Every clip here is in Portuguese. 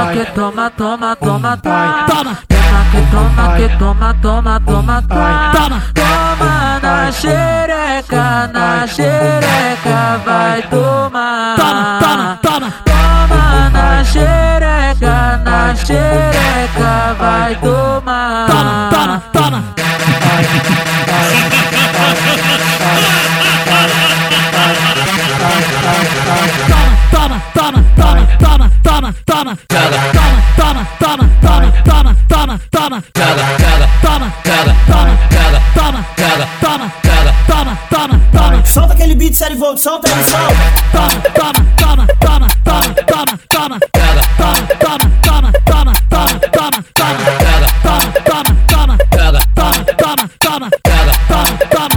toma que toma, toma, toma, toma. Toma. Que toma, que toma, toma, toma, toma. Toma. na xereca, na xereca, vai tomar. Toma, toma, toma. Toma na xereca, na xereca, vai tomar. Toma, toma, toma. Toma, toma, toma, toma. Toma, toma, toma, toma, toma, toma, toma. Toma, toma, toma, toma, toma, toma, toma. Solta aquele beat, série volta, solta aí, solta. Toma, toma, toma, toma, toma, toma, toma. Toma, toma, toma, toma, toma, toma, toma. Toma, toma, toma, toma, toma, toma. Toma, toma, toma, toma,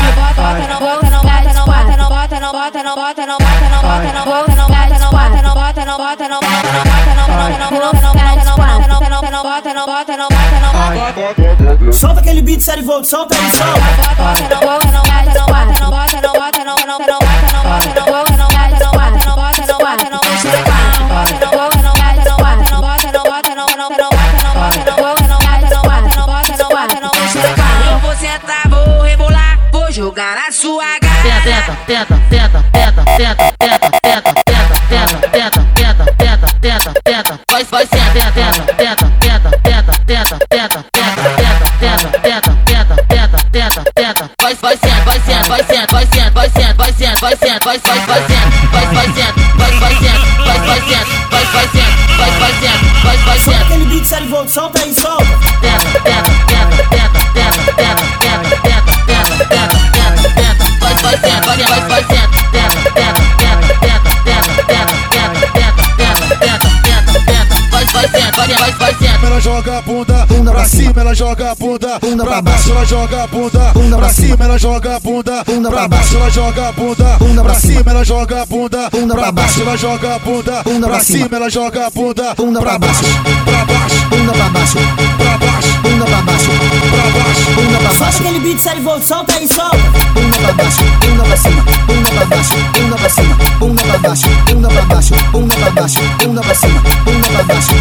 Solta aquele beat, série volt, solta aí, solta. jogar na sua garra. Tenta, tenta, tenta, tenta, tenta, tenta. Tenta, tenta. Vai, vai, senta, vai, senta, vai, senta, vai, senta, vai, senta, vai, senta, vai, senta, vai, vai, joga a bunda, pra cima, ela joga a bunda, pra baixo, ela joga a bunda, pra cima, ela joga a bunda, pra baixo, ela joga a bunda, pra cima, ela joga a bunda, pra baixo, ela joga a bunda, pra cima, ela joga a bunda, pra baixo, pra baixo, bunda pra baixo, pra baixo, bunda pra baixo, pra baixo, bunda pra Solta baixo. aquele beat, série volta, solta aí, solta. Bunda pra baixo, bunda pra cima, bunda pra baixo, bunda pra cima, bunda pra baixo, bunda pra baixo, bunda pra baixo, bunda pra cima, bunda pra baixo,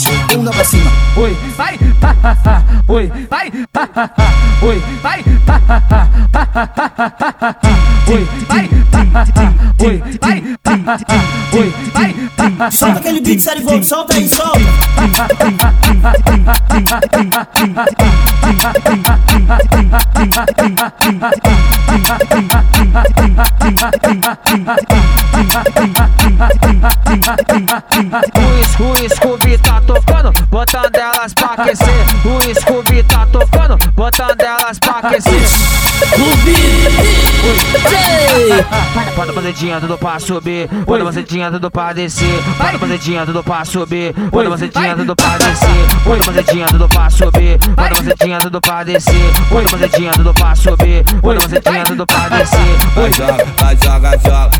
baixo, bunda pra cima. Oi, vai, ha. Oi, vai, ha. Oi, vai, ha, ha, ha. Oi, vai, ha. Oi, vai. Oi, solta aquele beat sério, solta aí, solta. O escu, Scooby tá tocando botando elas pra aquecer. O Scooby tá tocando, botando elas pra aquecer. Bota a buzedinha tudo pra subir, bota a buzedinha tudo pra descer. Bota a buzedinha tudo pra subir, bota a buzedinha tudo pra descer. Bota a buzedinha tudo pra subir, bota a buzedinha tudo pra descer. Bota a buzedinha tudo pra subir, bota a buzedinha tudo pra descer. Vai joga, vai joga, joga,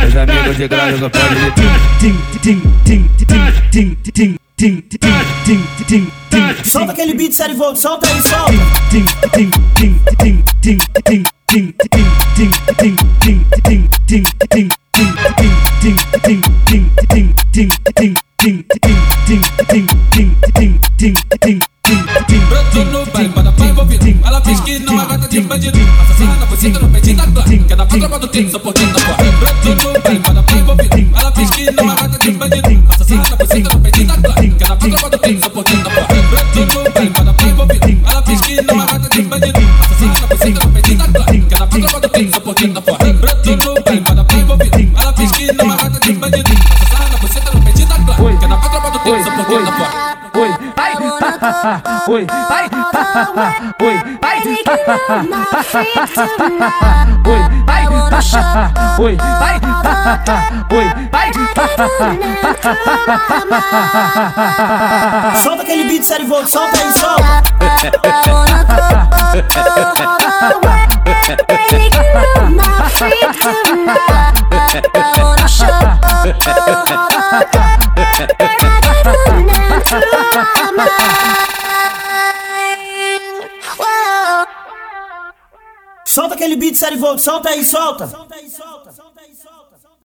Meus amigos de grau jogam pode Solta aquele beat, série volta, solta aí, solta. tim, só pouquinho da porra. Tim, tim, cada tim, vou tim. uma gata de bandido. Assassinada por cinco no peitinho da clã Que é da patroa do tiro, sou porquinho da porra Brotinho, velho, quando vai envolvido. Ela finge que não é uma gata de bandido. Oi, ai, oi, ai, oi, ai, oi, ai, oi, Solta aquele beat sério volta, solta aí, solta. Aquele beat aí, solta. Solta aí, solta.